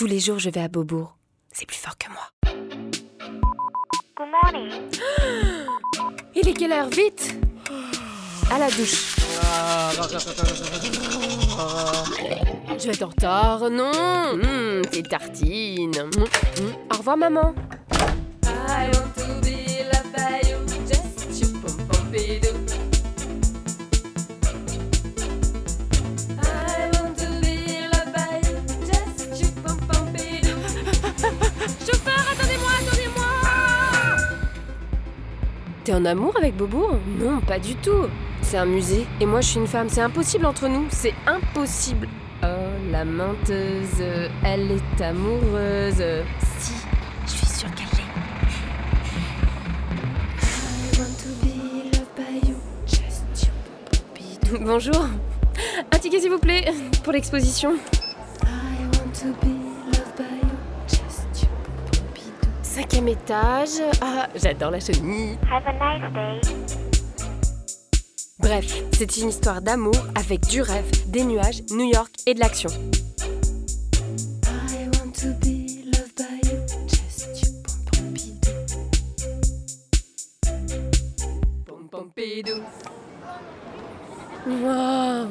Tous les jours, je vais à Beaubourg. C'est plus fort que moi. Good morning. Il est quelle heure? Vite À la douche. Je vais être en retard. Non? Hum, Tes tartines. Hum, hum. Au revoir, maman. I want to be En amour avec Beaubourg Non, pas du tout. C'est un musée. Et moi, je suis une femme. C'est impossible entre nous. C'est impossible. Oh, la menteuse. Elle est amoureuse. Si, je suis sûre qu'elle l'est. Bonjour. Un ticket, s'il vous plaît, pour l'exposition. Cinquième étage. Ah, j'adore la chenille. Have a nice day. Bref, c'est une histoire d'amour avec du rêve, des nuages, New York et de l'action. Wow.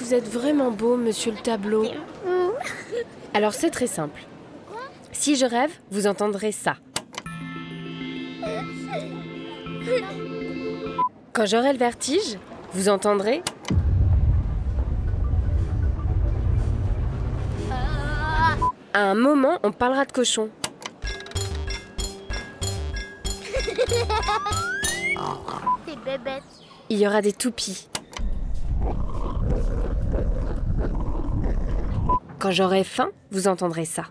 Vous êtes vraiment beau, monsieur le tableau. Alors c'est très simple. Si je rêve, vous entendrez ça. Quand j'aurai le vertige, vous entendrez À un moment, on parlera de cochon. Il y aura des toupies. Quand j'aurai faim, vous entendrez ça.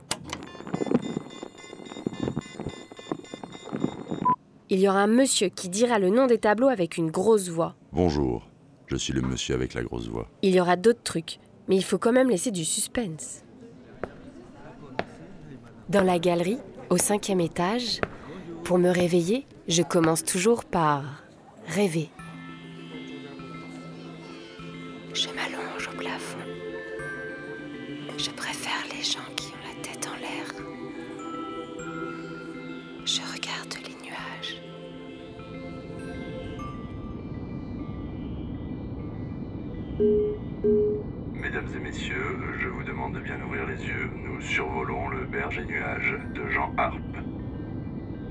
Il y aura un monsieur qui dira le nom des tableaux avec une grosse voix. Bonjour, je suis le monsieur avec la grosse voix. Il y aura d'autres trucs, mais il faut quand même laisser du suspense. Dans la galerie, au cinquième étage, pour me réveiller, je commence toujours par rêver. Je m'allonge au plafond. Je préfère les gens qui ont la tête en l'air. Je regarde les nuages. Mesdames et messieurs, je vous demande de bien ouvrir les yeux. Nous survolons le berger nuage de Jean Harpe.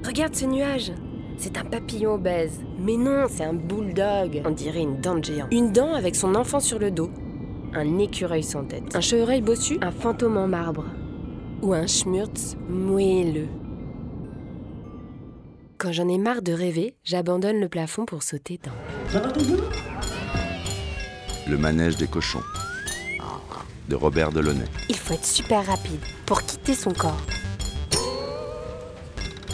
Regarde ce nuage C'est un papillon obèse. Mais non, c'est un bulldog. On dirait une dent de géant. Une dent avec son enfant sur le dos. Un écureuil sans tête. Un chevreuil bossu. Un fantôme en marbre. Ou un schmurtz moelleux. Quand j'en ai marre de rêver, j'abandonne le plafond pour sauter dans. Le manège des cochons de Robert Delaunay. Il faut être super rapide pour quitter son corps.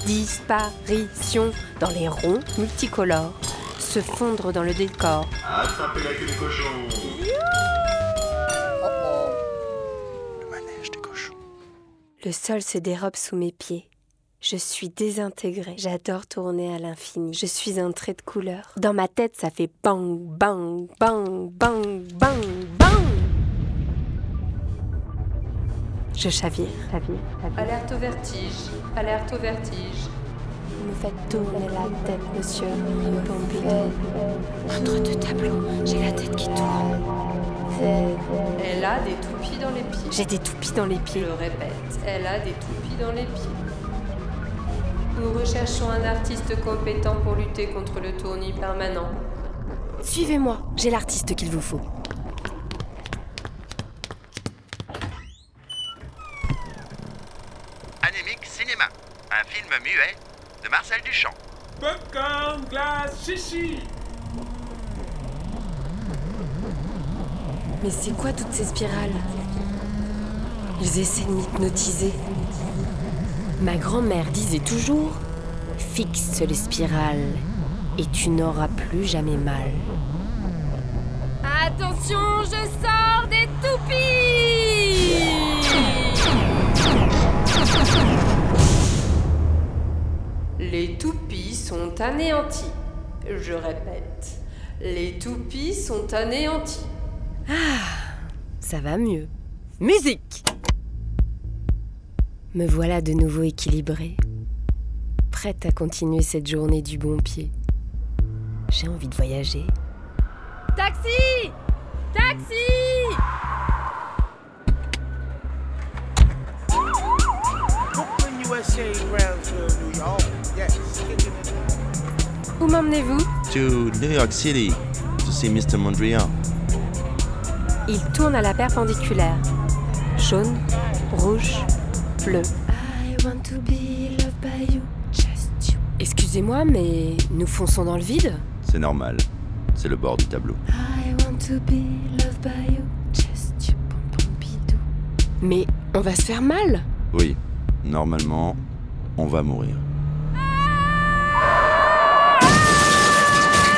Disparition dans les ronds multicolores. Se fondre dans le décor. Attrapez la queue du cochon Le manège des cochons. Le sol se dérobe sous mes pieds. Je suis désintégrée. J'adore tourner à l'infini. Je suis un trait de couleur. Dans ma tête, ça fait bang, bang, bang, bang, bang, bang. Je chavire, chavire, chavire. Alerte au vertige, alerte au vertige. Vous me faites tourner la tête, monsieur Pompidou. Entre deux tableaux, j'ai la tête qui tourne. Elle a des toupies dans les pieds. J'ai des toupies dans les Je pieds. le répète, elle a des toupies dans les pieds. Nous recherchons un artiste compétent pour lutter contre le tournis permanent. Suivez-moi, j'ai l'artiste qu'il vous faut. Anémique Cinéma, un film muet de Marcel Duchamp. Popcorn, glace, chichi Mais c'est quoi toutes ces spirales? Ils essaient de m'hypnotiser. Ma grand-mère disait toujours Fixe les spirales et tu n'auras plus jamais mal. Attention, je sors des toupies Les toupies sont anéanties. Je répète, les toupies sont anéanties. Ça va mieux. Musique Me voilà de nouveau équilibrée, prête à continuer cette journée du bon pied. J'ai envie de voyager. Taxi Taxi. Où m'emmenez-vous? To New York City to see Mr. Mondrian. Il tourne à la perpendiculaire. Jaune, rouge, bleu. Excusez-moi, mais nous fonçons dans le vide C'est normal. C'est le bord du tableau. Mais on va se faire mal Oui, normalement, on va mourir.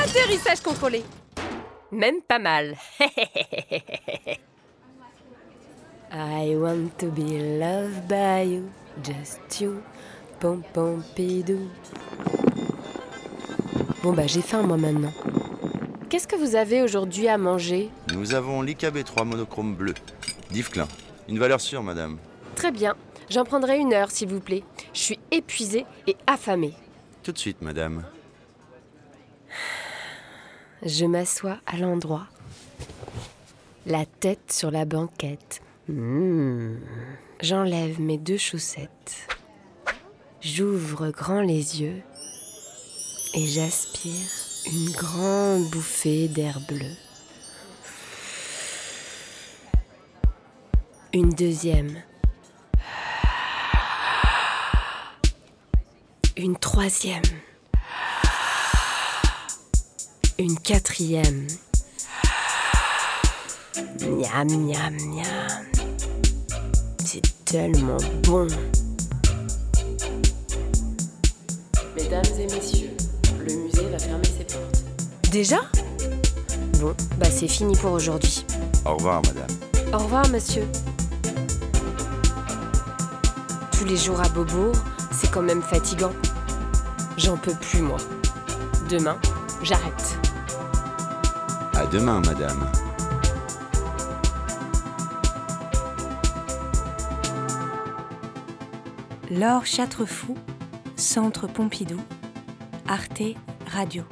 Atterrissage contrôlé. Même pas mal. I want to be loved by you, just you, pom pom pidou. Bon bah j'ai faim moi maintenant. Qu'est-ce que vous avez aujourd'hui à manger? Nous avons l'IKB3 monochrome bleu. Divclin. Une valeur sûre, madame. Très bien, j'en prendrai une heure s'il vous plaît. Je suis épuisée et affamée. Tout de suite, madame. Je m'assois à l'endroit, la tête sur la banquette. Mmh. J'enlève mes deux chaussettes. J'ouvre grand les yeux et j'aspire une grande bouffée d'air bleu. Une deuxième. Une troisième. Une quatrième. Miam, miam, miam. C'est tellement bon. Mesdames et messieurs, le musée va fermer ses portes. Déjà? Bon, bah c'est fini pour aujourd'hui. Au revoir, madame. Au revoir, monsieur. Tous les jours à Beaubourg, c'est quand même fatigant. J'en peux plus, moi. Demain, j'arrête. À demain, madame. Laure Châtrefou, Centre Pompidou, Arte Radio.